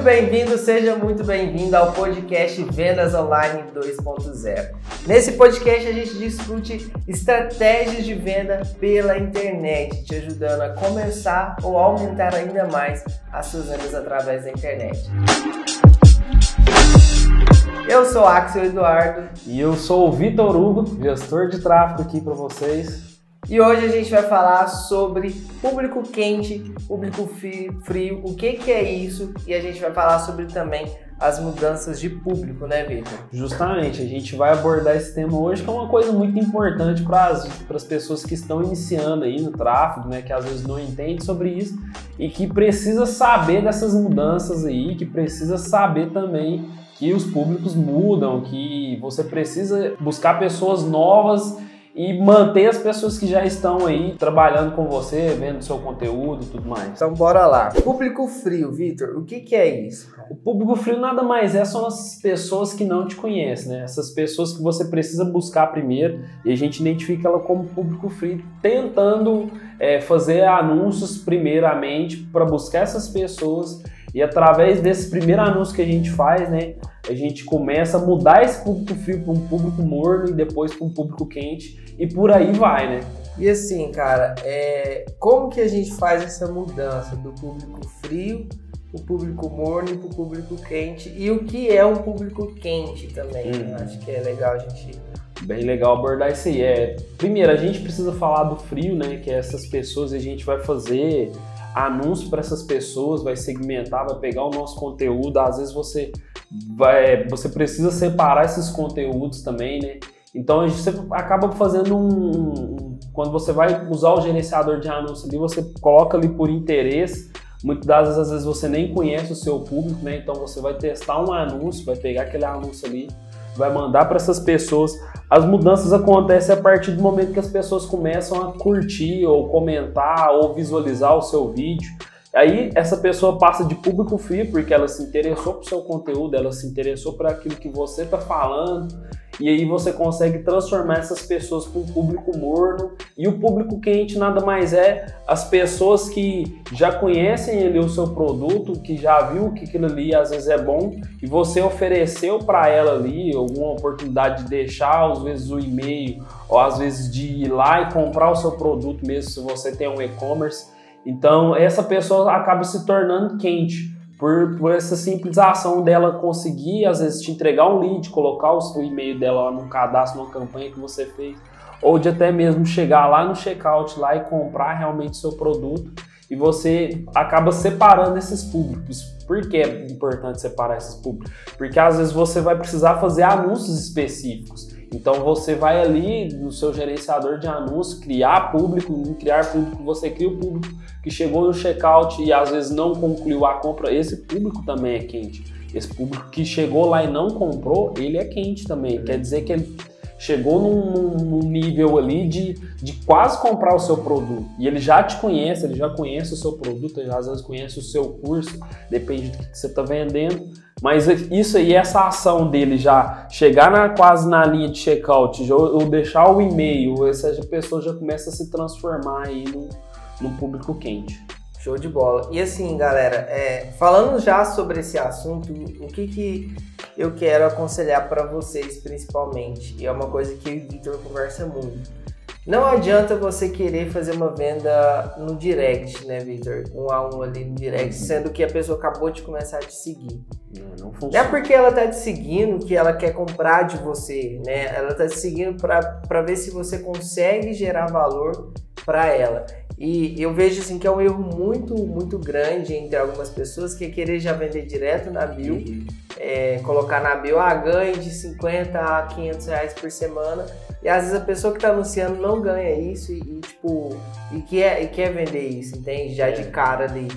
muito bem-vindo, seja muito bem-vindo ao podcast Vendas Online 2.0. Nesse podcast a gente discute estratégias de venda pela internet, te ajudando a começar ou aumentar ainda mais as suas vendas através da internet. Eu sou Axel Eduardo. E eu sou o Vitor Hugo, gestor de tráfego aqui para vocês. E hoje a gente vai falar sobre público quente, público frio, o que, que é isso, e a gente vai falar sobre também as mudanças de público, né, Vitor? Justamente, a gente vai abordar esse tema hoje, que é uma coisa muito importante para as pessoas que estão iniciando aí no tráfego, né, que às vezes não entendem sobre isso e que precisa saber dessas mudanças aí, que precisa saber também que os públicos mudam, que você precisa buscar pessoas novas e manter as pessoas que já estão aí trabalhando com você, vendo seu conteúdo e tudo mais. Então bora lá. Público frio, Vitor, o que, que é isso? O público frio nada mais é são as pessoas que não te conhecem, né? Essas pessoas que você precisa buscar primeiro e a gente identifica ela como público frio, tentando é, fazer anúncios primeiramente para buscar essas pessoas e através desse primeiro anúncio que a gente faz, né, a gente começa a mudar esse público frio para um público morno e depois para um público quente e por aí vai, né? E assim, cara, é... como que a gente faz essa mudança do público frio o público morno e para o público quente e o que é um público quente também. Hum. Acho que é legal a gente bem legal abordar isso aí. É, primeiro, a gente precisa falar do frio, né? Que é essas pessoas a gente vai fazer anúncio para essas pessoas, vai segmentar, vai pegar o nosso conteúdo. Às vezes você vai, você precisa separar esses conteúdos também, né? Então você acaba fazendo um, quando você vai usar o gerenciador de anúncio ali, você coloca ali por interesse. Muitas das vezes, às vezes você nem conhece o seu público, né? Então você vai testar um anúncio, vai pegar aquele anúncio ali, vai mandar para essas pessoas. As mudanças acontecem a partir do momento que as pessoas começam a curtir ou comentar ou visualizar o seu vídeo. Aí essa pessoa passa de público frio porque ela se interessou por seu conteúdo, ela se interessou por aquilo que você está falando, e aí você consegue transformar essas pessoas para um público morno. E o público quente nada mais é as pessoas que já conhecem ali o seu produto, que já viu que aquilo ali às vezes é bom, e você ofereceu para ela ali alguma oportunidade de deixar, às vezes, o e-mail, ou às vezes de ir lá e comprar o seu produto mesmo, se você tem um e-commerce. Então, essa pessoa acaba se tornando quente por, por essa simples ação dela conseguir, às vezes, te entregar um lead, colocar o e-mail dela lá no cadastro, numa campanha que você fez, ou de até mesmo chegar lá no checkout lá e comprar realmente seu produto e você acaba separando esses públicos. Por que é importante separar esses públicos? Porque às vezes você vai precisar fazer anúncios específicos. Então você vai ali no seu gerenciador de anúncios, criar público, criar público, você cria o público que chegou no checkout e às vezes não concluiu a compra, esse público também é quente. Esse público que chegou lá e não comprou, ele é quente também. Quer dizer que ele chegou num, num, nível ali de, de quase comprar o seu produto. E ele já te conhece, ele já conhece o seu produto, ele às vezes conhece o seu curso, depende do que você está vendendo. Mas isso aí, essa ação dele já chegar na, quase na linha de checkout, ou deixar o e-mail, essa pessoa já começa a se transformar aí no, no público quente. Show de bola. E assim, galera, é, falando já sobre esse assunto, o que, que eu quero aconselhar para vocês principalmente, e é uma coisa que o Victor conversa muito. Não adianta você querer fazer uma venda no direct, né, Victor? Um a um ali no direct, uhum. sendo que a pessoa acabou de começar a te seguir. Não, não funciona. Não é porque ela tá te seguindo que ela quer comprar de você, né? Ela tá te seguindo para ver se você consegue gerar valor para ela. E eu vejo assim que é um erro muito, muito grande entre algumas pessoas que é querer já vender direto na bio, uhum. é, colocar na bio, ah, ganhe de 50 a 500 reais por semana. E às vezes a pessoa que está anunciando não ganha isso e, e, tipo, e quer, e quer vender isso, entende? Já de cara ali.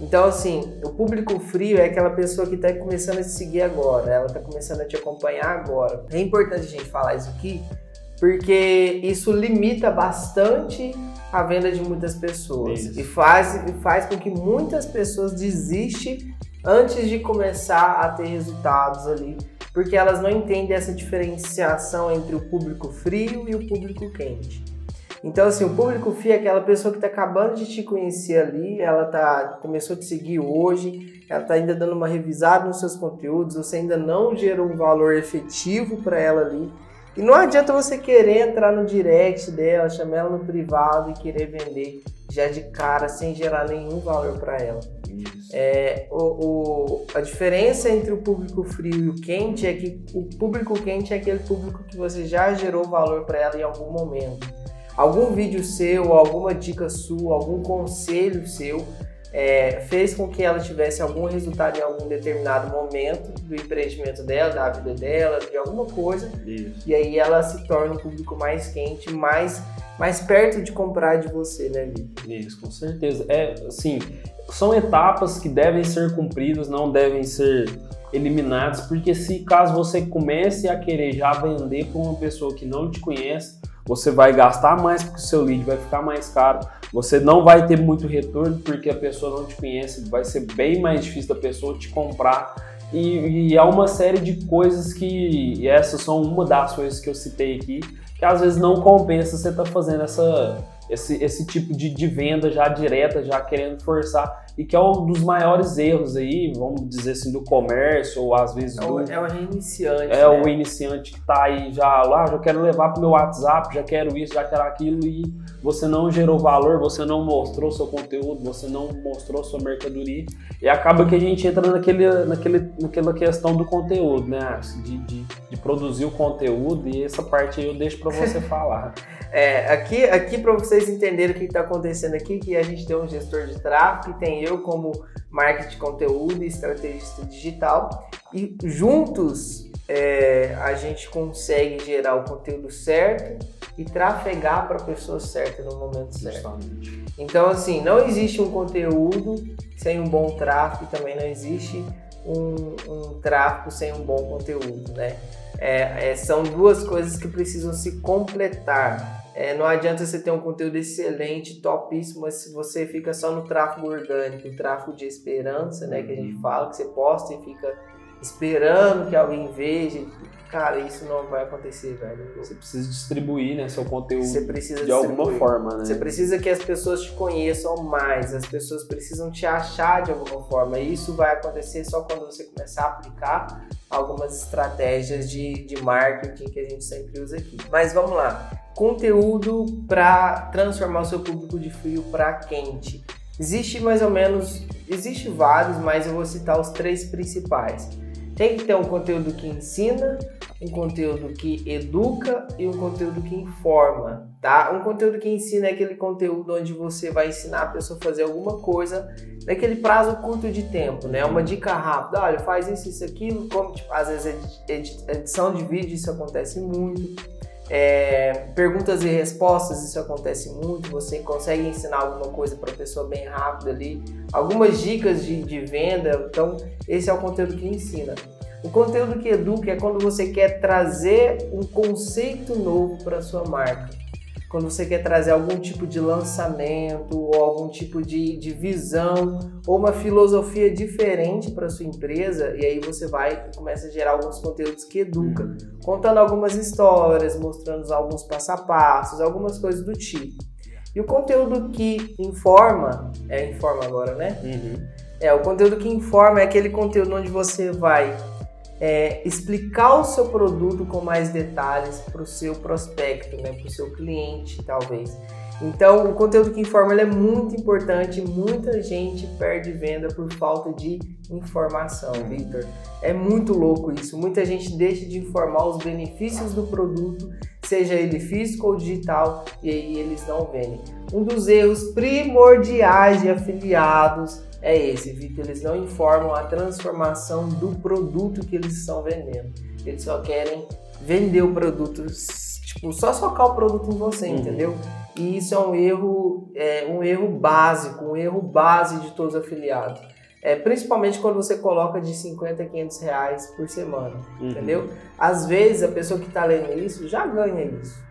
Então, assim, o público frio é aquela pessoa que está começando a te seguir agora, ela está começando a te acompanhar agora. É importante a gente falar isso aqui, porque isso limita bastante a venda de muitas pessoas Isso. e faz, e faz com que muitas pessoas desistem antes de começar a ter resultados ali, porque elas não entendem essa diferenciação entre o público frio e o público quente. Então, assim, o público FII é aquela pessoa que está acabando de te conhecer ali, ela tá, começou a te seguir hoje, ela está ainda dando uma revisada nos seus conteúdos, você ainda não gerou um valor efetivo para ela ali. E não adianta você querer entrar no direct dela, chamar ela no privado e querer vender já de cara sem gerar nenhum valor para ela. É, o, o, a diferença entre o público frio e o quente é que o público quente é aquele público que você já gerou valor para ela em algum momento. Algum vídeo seu, alguma dica sua, algum conselho seu é, fez com que ela tivesse algum resultado em algum determinado momento do empreendimento dela, da vida dela, de alguma coisa. Isso. E aí ela se torna um público mais quente, mais, mais perto de comprar de você, né, Vitor? Isso, com certeza. É, assim, são etapas que devem ser cumpridas, não devem ser eliminadas, porque se caso você comece a querer já vender para uma pessoa que não te conhece, você vai gastar mais porque o seu lead vai ficar mais caro, você não vai ter muito retorno porque a pessoa não te conhece, vai ser bem mais difícil da pessoa te comprar. E, e há uma série de coisas que, essas são uma das coisas que eu citei aqui, que às vezes não compensa você estar tá fazendo essa, esse, esse tipo de, de venda já direta, já querendo forçar e que é um dos maiores erros aí, vamos dizer assim, do comércio, ou às vezes é o, é o iniciante. É né? o iniciante que está aí já lá, já quero levar para o meu WhatsApp, já quero isso, já quero aquilo, e você não gerou valor, você não mostrou seu conteúdo, você não mostrou sua mercadoria, e acaba que a gente entra naquele, naquele, naquela questão do conteúdo, né? De, de, de produzir o conteúdo, e essa parte aí eu deixo para você falar. É, aqui, aqui para vocês entenderem o que está acontecendo aqui, que a gente tem um gestor de tráfego, tem eu como marketing de conteúdo e estrategista digital, e juntos é, a gente consegue gerar o conteúdo certo e trafegar para a pessoa certa no momento certo. Justamente. Então, assim, não existe um conteúdo sem um bom tráfego, também não existe um, um tráfego sem um bom conteúdo, né? É, é, são duas coisas que precisam se completar. É, não adianta você ter um conteúdo excelente, topíssimo, mas se você fica só no tráfego orgânico, o tráfego de esperança, né, que a gente fala, que você posta e fica esperando que alguém veja, cara, isso não vai acontecer, velho. Você precisa distribuir, né, seu conteúdo de alguma forma, né? Você precisa que as pessoas te conheçam mais, as pessoas precisam te achar de alguma forma. E isso vai acontecer só quando você começar a aplicar algumas estratégias de, de marketing que a gente sempre usa aqui. Mas vamos lá. Conteúdo para transformar o seu público de frio para quente. Existe mais ou menos, existe vários, mas eu vou citar os três principais. Tem que ter um conteúdo que ensina, um conteúdo que educa e um conteúdo que informa, tá? Um conteúdo que ensina é aquele conteúdo onde você vai ensinar a pessoa a fazer alguma coisa naquele prazo curto de tempo, né? Uma dica rápida, olha, faz isso, isso, aquilo, como, tipo, às vezes edição de vídeo, isso acontece muito. É, perguntas e respostas, isso acontece muito. Você consegue ensinar alguma coisa para a pessoa bem rápido ali, algumas dicas de, de venda. Então, esse é o conteúdo que ensina. O conteúdo que educa é quando você quer trazer um conceito novo para sua marca quando você quer trazer algum tipo de lançamento ou algum tipo de, de visão ou uma filosofia diferente para sua empresa e aí você vai e começa a gerar alguns conteúdos que educam, uhum. contando algumas histórias, mostrando alguns passo a passos, algumas coisas do tipo. E o conteúdo que informa, é informa agora, né? Uhum. É, o conteúdo que informa é aquele conteúdo onde você vai é, explicar o seu produto com mais detalhes para o seu prospecto, né, para o seu cliente, talvez. Então, o conteúdo que informa é muito importante. Muita gente perde venda por falta de informação, Victor. É muito louco isso. Muita gente deixa de informar os benefícios do produto, seja ele físico ou digital, e aí eles não vendem. Um dos erros primordiais de afiliados é esse, Vitor. Eles não informam a transformação do produto que eles estão vendendo. Eles só querem vender o produto, tipo, só socar o produto em você, uhum. entendeu? E isso é um erro, é, um erro básico, um erro base de todos os afiliados. É, principalmente quando você coloca de 50 a 500 reais por semana, uhum. entendeu? Às vezes a pessoa que está lendo isso já ganha isso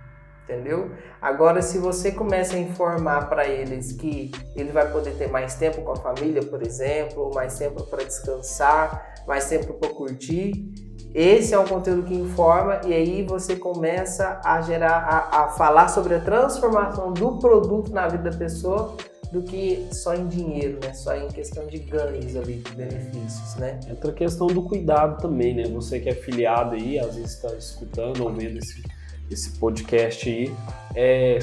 entendeu? Agora, se você começa a informar para eles que ele vai poder ter mais tempo com a família, por exemplo, mais tempo para descansar, mais tempo para curtir, esse é um conteúdo que informa e aí você começa a gerar, a, a falar sobre a transformação do produto na vida da pessoa do que só em dinheiro, né? Só em questão de ganhos ali, de benefícios, né? Entra a questão do cuidado também, né? Você que é filiado aí, às vezes está escutando ou vendo esse, esse podcast aí, é,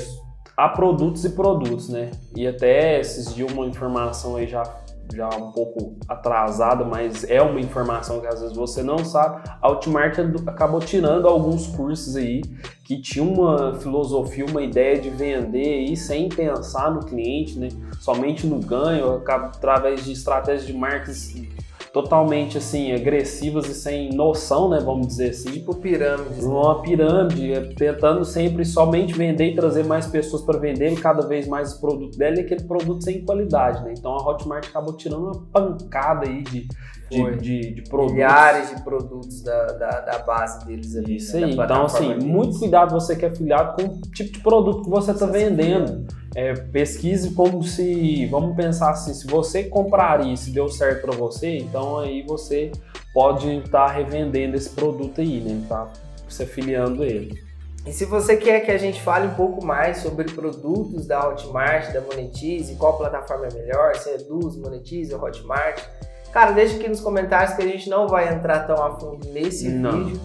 há produtos e produtos, né? E até esses dias uma informação aí já já um pouco atrasada, mas é uma informação que às vezes você não sabe. A Outmark acabou tirando alguns cursos aí que tinha uma filosofia, uma ideia de vender aí sem pensar no cliente, né? Somente no ganho, através de estratégias de marketing totalmente assim agressivas e sem noção, né, vamos dizer assim. Tipo pirâmides. Uma né? pirâmide, é, tentando sempre somente vender e trazer mais pessoas para vender cada vez mais o produto dela e aquele produto sem qualidade, né? Então a Hotmart acabou tirando uma pancada aí de de, de, de, produtos. Milhares de produtos da, da, da base deles ali. Isso né? aí. Então, assim, deles. muito cuidado você que é afiliado com o tipo de produto que você está vendendo. É, pesquise como se, vamos pensar assim, se você compraria, se deu certo para você, então aí você pode estar tá revendendo esse produto aí, né? Tá se afiliando ele. E se você quer que a gente fale um pouco mais sobre produtos da Hotmart, da Monetize, qual plataforma é melhor, se é Luz, Monetize ou Hotmart, Cara, deixa aqui nos comentários que a gente não vai entrar tão a fundo nesse não. vídeo,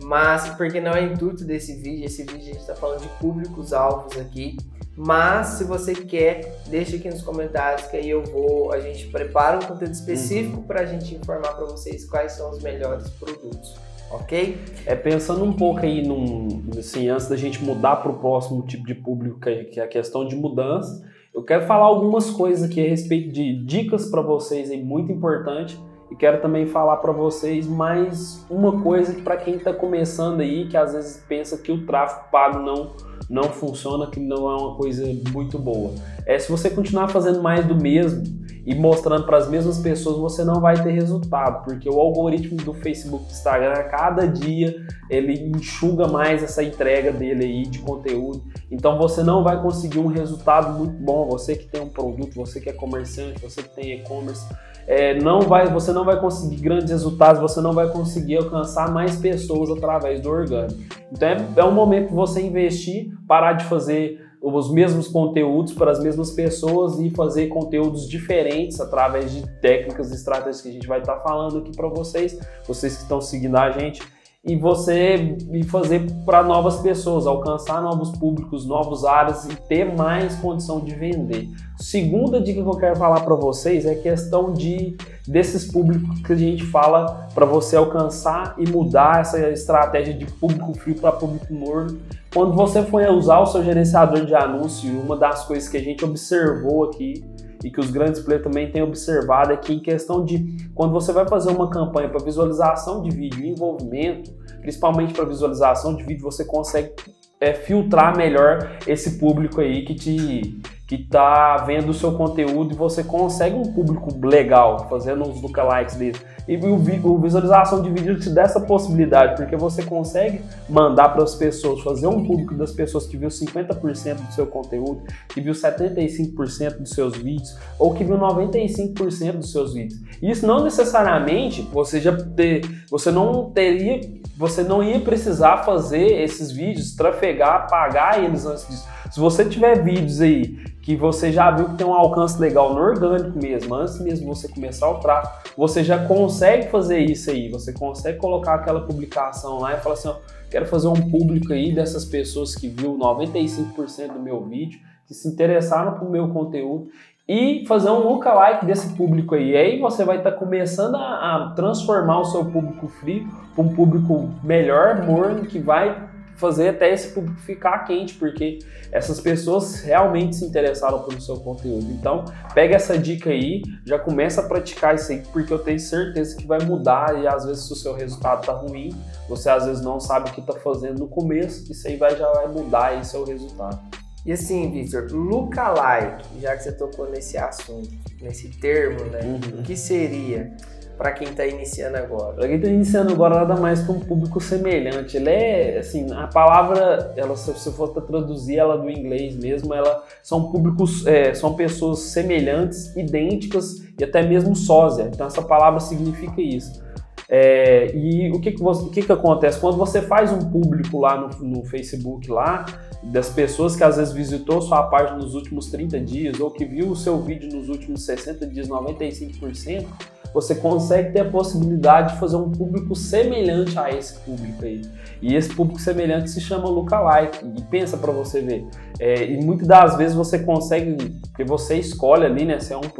mas porque não é intuito desse vídeo, esse vídeo a gente está falando de públicos-alvos aqui. Mas se você quer, deixa aqui nos comentários que aí eu vou, a gente prepara um conteúdo específico uhum. para a gente informar para vocês quais são os melhores produtos ok? É pensando um pouco aí num, assim, antes da gente mudar para o próximo tipo de público, que é a questão de mudança, eu quero falar algumas coisas aqui a respeito de dicas para vocês aí muito importante e quero também falar para vocês mais uma coisa que para quem está começando aí, que às vezes pensa que o tráfego pago não não funciona, que não é uma coisa muito boa. É se você continuar fazendo mais do mesmo e mostrando para as mesmas pessoas, você não vai ter resultado, porque o algoritmo do Facebook e Instagram, a cada dia, ele enxuga mais essa entrega dele aí de conteúdo. Então você não vai conseguir um resultado muito bom. Você que tem um produto, você que é comerciante, você que tem e-commerce, é, não vai, você não vai conseguir grandes resultados, você não vai conseguir alcançar mais pessoas através do orgânico. Então é, é um momento de você investir, parar de fazer os mesmos conteúdos para as mesmas pessoas e fazer conteúdos diferentes através de técnicas e estratégias que a gente vai estar falando aqui para vocês, vocês que estão seguindo a gente e você e fazer para novas pessoas, alcançar novos públicos, novos áreas e ter mais condição de vender. Segunda dica que eu quero falar para vocês é a questão de desses públicos que a gente fala para você alcançar e mudar essa estratégia de público frio para público morno. Quando você for usar o seu gerenciador de anúncio, uma das coisas que a gente observou aqui e que os grandes players também têm observado é que em questão de quando você vai fazer uma campanha para visualização de vídeo e envolvimento, principalmente para visualização de vídeo, você consegue é, filtrar melhor esse público aí que te que está vendo o seu conteúdo e você consegue um público legal fazendo os lookalikes dele. E o, o visualização de vídeo te dá essa possibilidade, porque você consegue mandar para as pessoas, fazer um público das pessoas que viu 50% do seu conteúdo, que viu 75% dos seus vídeos, ou que viu 95% dos seus vídeos. Isso não necessariamente você já ter, você não teria, você não ia precisar fazer esses vídeos, trafegar, pagar eles antes disso. Se você tiver vídeos aí que você já viu que tem um alcance legal no orgânico mesmo, antes mesmo você começar o tráfego, você já consegue fazer isso aí, você consegue colocar aquela publicação lá e falar assim, ó, quero fazer um público aí dessas pessoas que viu 95% do meu vídeo, que se interessaram pro meu conteúdo e fazer um lookalike desse público aí. E aí você vai estar tá começando a, a, transformar o seu público frio para um público melhor, morno, que vai fazer até esse público ficar quente, porque essas pessoas realmente se interessaram pelo seu conteúdo. Então, pega essa dica aí, já começa a praticar isso aí, porque eu tenho certeza que vai mudar e às vezes se o seu resultado tá ruim, você às vezes não sabe o que tá fazendo no começo, isso aí vai, já vai mudar aí seu resultado. E assim, Victor, lookalike, já que você tocou nesse assunto, nesse termo, né? Uhum. O que seria? Para quem está iniciando agora? Para quem está iniciando agora, nada mais que um público semelhante. Ele é, assim, a palavra, ela, se você for traduzir ela do inglês mesmo, ela são públicos, é, são pessoas semelhantes, idênticas e até mesmo sósia. Então essa palavra significa isso. É, e o que que, você, o que que acontece? Quando você faz um público lá no, no Facebook lá, das pessoas que às vezes visitou sua página nos últimos 30 dias ou que viu o seu vídeo nos últimos 60 dias, 95%, você consegue ter a possibilidade de fazer um público semelhante a esse público aí. E esse público semelhante se chama lookalike. E pensa para você ver. É, e muitas das vezes você consegue, porque você escolhe ali, né, se é 1%,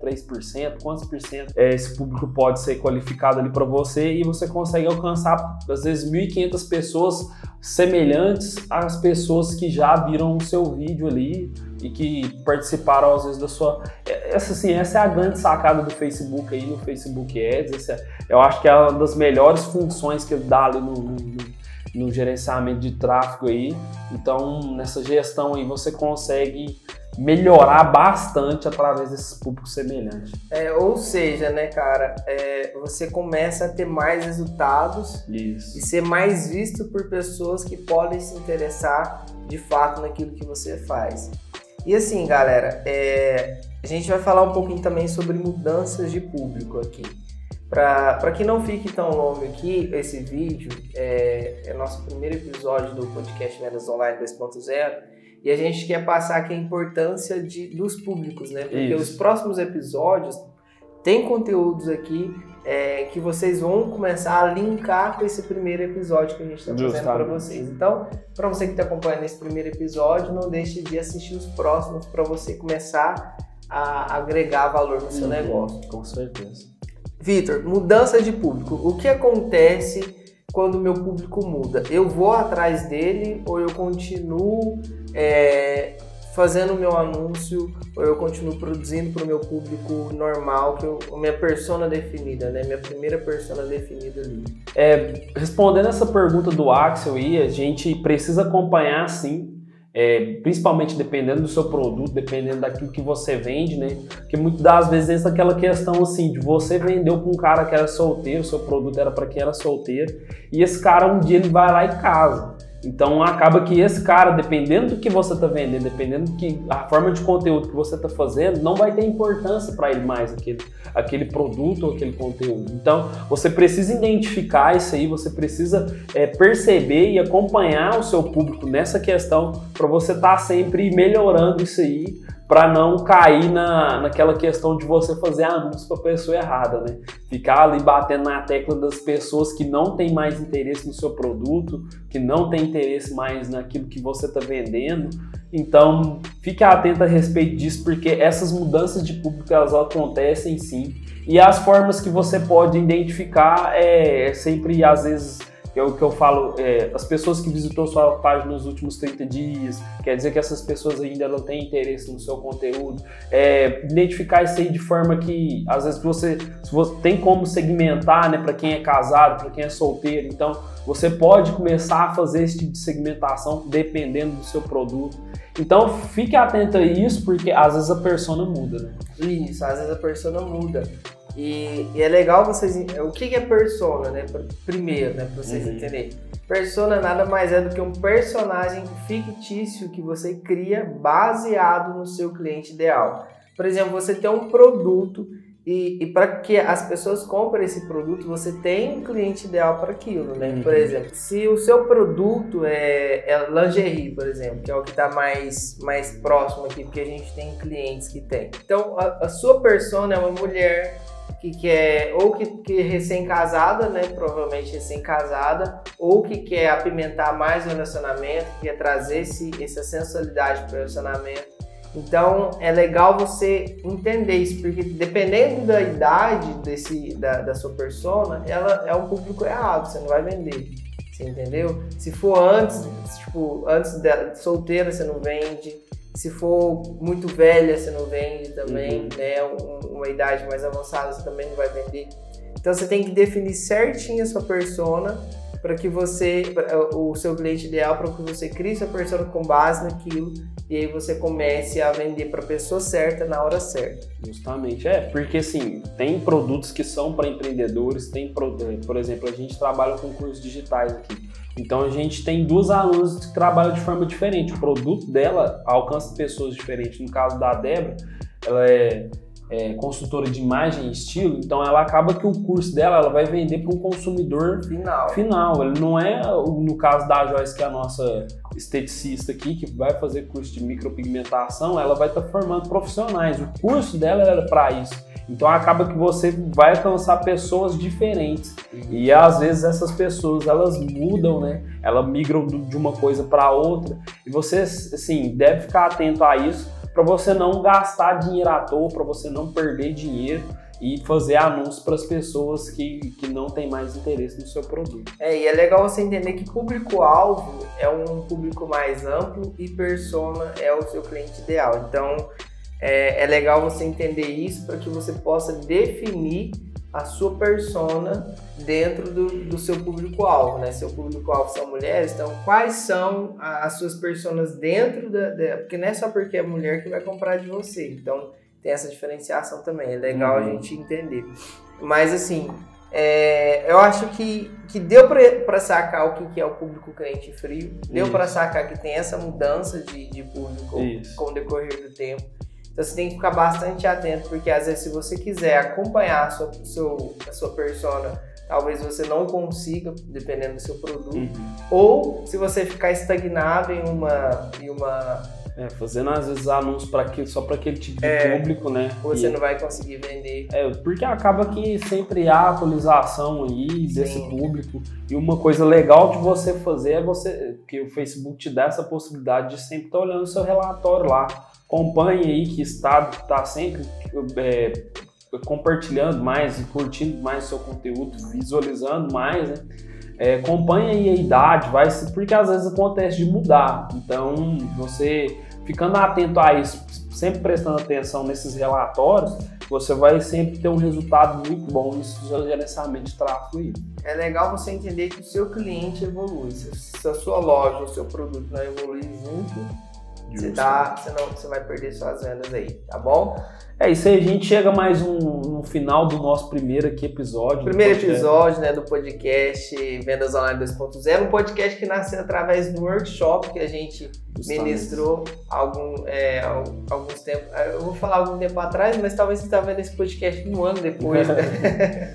3%, quantos por cento é, esse público pode ser qualificado ali para você e você consegue alcançar, às vezes, 1.500 pessoas semelhantes às pessoas que já viram o seu vídeo ali e que participaram às vezes da sua. É, essa, assim, essa é a grande sacada do Facebook aí, no Facebook Ads. É, eu acho que é uma das melhores funções que ele dá ali no, no, no gerenciamento de tráfego aí. Então, nessa gestão aí você consegue melhorar bastante através desses públicos semelhantes. É, ou seja, né, cara, é, você começa a ter mais resultados Isso. e ser mais visto por pessoas que podem se interessar de fato naquilo que você faz. E assim, galera, é, a gente vai falar um pouquinho também sobre mudanças de público aqui. Para que não fique tão longo aqui, esse vídeo é, é nosso primeiro episódio do podcast Vendas Online 2.0 e a gente quer passar aqui a importância de, dos públicos, né? Porque Isso. os próximos episódios tem conteúdos aqui é, que vocês vão começar a linkar com esse primeiro episódio que a gente está fazendo para vocês. Então, para você que está acompanhando esse primeiro episódio, não deixe de assistir os próximos para você começar a agregar valor no seu uhum, negócio. Com certeza. Vitor, mudança de público. O que acontece quando o meu público muda? Eu vou atrás dele ou eu continuo é, fazendo o meu anúncio ou eu continuo produzindo para o meu público normal, que eu, minha persona definida, né? Minha primeira persona definida ali. É, respondendo essa pergunta do Axel a gente precisa acompanhar sim. É, principalmente dependendo do seu produto, dependendo daquilo que você vende, né? Porque muitas das vezes é aquela questão assim de você vendeu para um cara que era solteiro, seu produto era para quem era solteiro, e esse cara um dia ele vai lá e casa. Então acaba que esse cara, dependendo do que você está vendendo, dependendo do que a forma de conteúdo que você está fazendo, não vai ter importância para ele mais aquele, aquele produto ou aquele conteúdo. Então você precisa identificar isso aí, você precisa é, perceber e acompanhar o seu público nessa questão para você estar tá sempre melhorando isso aí para não cair na, naquela questão de você fazer anúncio para pessoa errada, né? Ficar ali batendo na tecla das pessoas que não têm mais interesse no seu produto, que não têm interesse mais naquilo que você está vendendo. Então, fique atento a respeito disso, porque essas mudanças de público elas acontecem sim. E as formas que você pode identificar é sempre, às vezes, que é o que eu falo, é, as pessoas que visitou sua página nos últimos 30 dias, quer dizer que essas pessoas ainda não têm interesse no seu conteúdo. É, identificar isso aí de forma que, às vezes, você, você tem como segmentar, né, para quem é casado, para quem é solteiro. Então, você pode começar a fazer esse tipo de segmentação dependendo do seu produto. Então, fique atento a isso, porque às vezes a persona muda, né? Isso, às vezes a persona muda. E, e, é legal vocês. O que é persona, né? Primeiro, né? Pra vocês uhum. entenderem. Persona nada mais é do que um personagem fictício que você cria baseado no seu cliente ideal. Por exemplo, você tem um produto e, e para que as pessoas comprem esse produto, você tem um cliente ideal para aquilo, né? Uhum. Por exemplo, se o seu produto é, é lingerie, por exemplo, que é o que está mais, mais próximo aqui, porque a gente tem clientes que tem. Então, a, a sua persona é uma mulher que quer, ou que, que é recém-casada, né? Provavelmente recém-casada, ou que quer apimentar mais o relacionamento, que quer trazer esse, essa sensualidade para o relacionamento. Então é legal você entender isso, porque dependendo da idade desse, da, da sua persona, ela é um público errado, você não vai vender. Você entendeu? Se for antes, tipo, antes da solteira, você não vende. Se for muito velha, você não vende também, uhum. né? uma idade mais avançada, você também não vai vender. Então você tem que definir certinho a sua persona para que você, o seu cliente ideal, para que você crie sua persona com base naquilo e aí você comece a vender para a pessoa certa na hora certa. Justamente, é, porque assim, tem produtos que são para empreendedores, tem, por exemplo, a gente trabalha com cursos digitais aqui. Então a gente tem duas alunas que trabalham de forma diferente. O produto dela alcança pessoas diferentes. No caso da Débora, ela é é, consultora de imagem e estilo, então ela acaba que o curso dela ela vai vender para um consumidor Final. final. Ele não é, no caso da Joyce, que é a nossa esteticista aqui, que vai fazer curso de micropigmentação, ela vai estar formando profissionais. O curso dela era para isso. Então acaba que você vai alcançar pessoas diferentes. E às vezes essas pessoas elas mudam, né? Elas migram de uma coisa para outra. E você, assim, deve ficar atento a isso para você não gastar dinheiro à toa, para você não perder dinheiro e fazer anúncios para as pessoas que, que não têm mais interesse no seu produto. É, e é legal você entender que público-alvo é um público mais amplo e persona é o seu cliente ideal. Então, é, é legal você entender isso para que você possa definir a sua persona dentro do, do seu público-alvo, né? Seu público-alvo são mulheres, então quais são a- as suas personas dentro da, da- Porque não é só porque é mulher que vai comprar de você, então tem essa diferenciação também, é legal a Uhum. gente entender. Mas assim, é, eu acho que, que deu para sacar o que, que é o público crente frio, deu para sacar que tem essa mudança de, de público Isso. com o decorrer do tempo. Então você tem que ficar bastante atento, porque às vezes se você quiser acompanhar a sua, seu, a sua persona, talvez você não consiga, dependendo do seu produto. Uhum. Ou se você ficar estagnado em uma, em uma É, fazendo às vezes anúncios para aquele, só para aquele tipo de É. público, né? você E- não vai conseguir vender. É, porque acaba que sempre há atualização aí desse Sim. público. E uma coisa legal de você fazer é você. que o Facebook te dá essa possibilidade de sempre estar olhando o seu relatório lá. Acompanhe aí que está, está sempre é, compartilhando mais e curtindo mais seu conteúdo, visualizando mais, né? É, acompanhe aí a idade, vai porque às vezes acontece de mudar. Então, você ficando atento a isso, sempre prestando atenção nesses relatórios, você vai sempre ter um resultado muito bom seu gerenciamento de tráfego. É legal você entender que o seu cliente evolui. Se a sua loja, o seu produto não evoluir junto, você, tá, você, não, você vai perder suas vendas aí, tá bom? É isso aí, a gente chega mais um, no final do nosso primeiro aqui episódio. Primeiro episódio né, do podcast Vendas Online 2.0, um podcast que nasceu através do workshop que a gente Justamente. ministrou algum, é, al- alguns tempos. Eu vou falar algum tempo atrás, mas talvez você está vendo esse podcast um ano depois. né?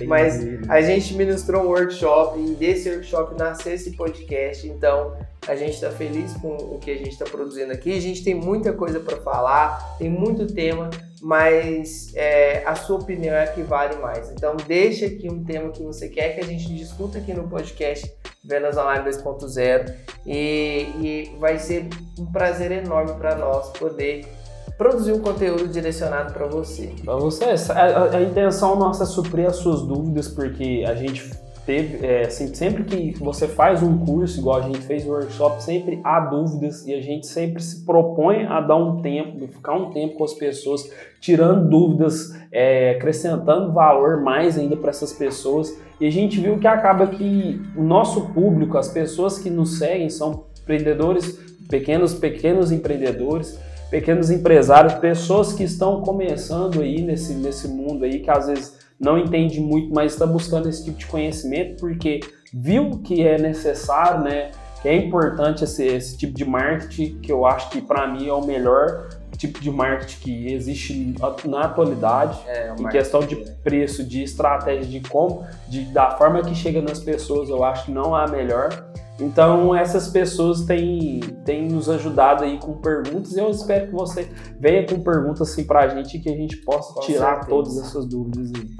Mas. A gente ministrou um workshop e desse workshop nasceu esse podcast. Então a gente está feliz com o que a gente está produzindo aqui. A gente tem muita coisa para falar, tem muito tema, mas é, a sua opinião é a que vale mais. Então deixa aqui um tema que você quer que a gente discuta aqui no podcast Vendas Online 2.0 e, e vai ser um prazer enorme para nós poder produzir um conteúdo direcionado para você. Pra você, a, a- a intenção nossa é suprir as suas dúvidas, porque a gente teve, é, assim, sempre que você faz um curso, igual a gente fez o workshop, sempre há dúvidas e a gente sempre se propõe a dar um tempo, ficar um tempo com as pessoas, tirando dúvidas, é, acrescentando valor mais ainda para essas pessoas. E a gente viu que acaba que o nosso público, as pessoas que nos seguem, são empreendedores, pequenos, pequenos empreendedores, pequenos empresários, pessoas que estão começando aí nesse, nesse mundo aí, que às vezes não entende muito, mas está buscando esse tipo de conhecimento porque viu que é necessário, né? Que é importante esse, esse tipo de marketing, que eu acho que para mim é o melhor tipo de marketing que existe na atualidade É, em questão de preço, de estratégia, de como, de, da forma que chega nas pessoas, eu acho que não há melhor. Então essas pessoas têm, têm nos ajudado aí com perguntas e eu espero que você venha com perguntas assim pra gente e que a gente possa Com tirar certeza. todas essas dúvidas aí.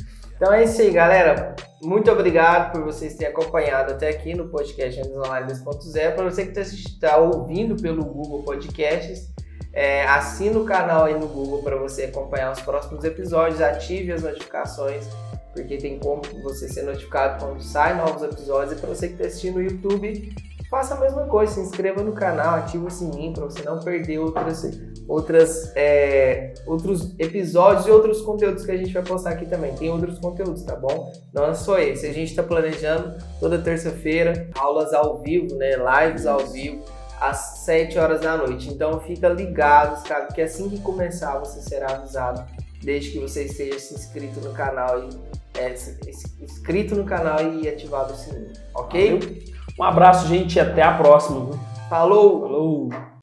Então é isso aí, galera. Muito obrigado por vocês terem acompanhado até aqui no podcast Vendas Online 2.0. Para você que está ouvindo pelo Google Podcasts, é, assina o canal aí no Google para você acompanhar os próximos episódios, ative as notificações, porque tem como você ser notificado quando sai novos episódios. E para você que está assistindo no YouTube, faça a mesma coisa, se inscreva no canal, ative o sininho para você não perder outras, outras, é, outros episódios e outros conteúdos que a gente vai postar aqui também. Tem outros conteúdos, tá bom? Não é só esse. A gente está planejando toda terça-feira aulas ao vivo, né? Lives ao vivo às 7 horas da noite. Então fica ligados, cara, que assim que começar você será avisado, desde que você esteja se inscrito no canal e é, inscrito no canal e ativado o sininho, ok? Um abraço, gente, e até a próxima. Falou! Falou!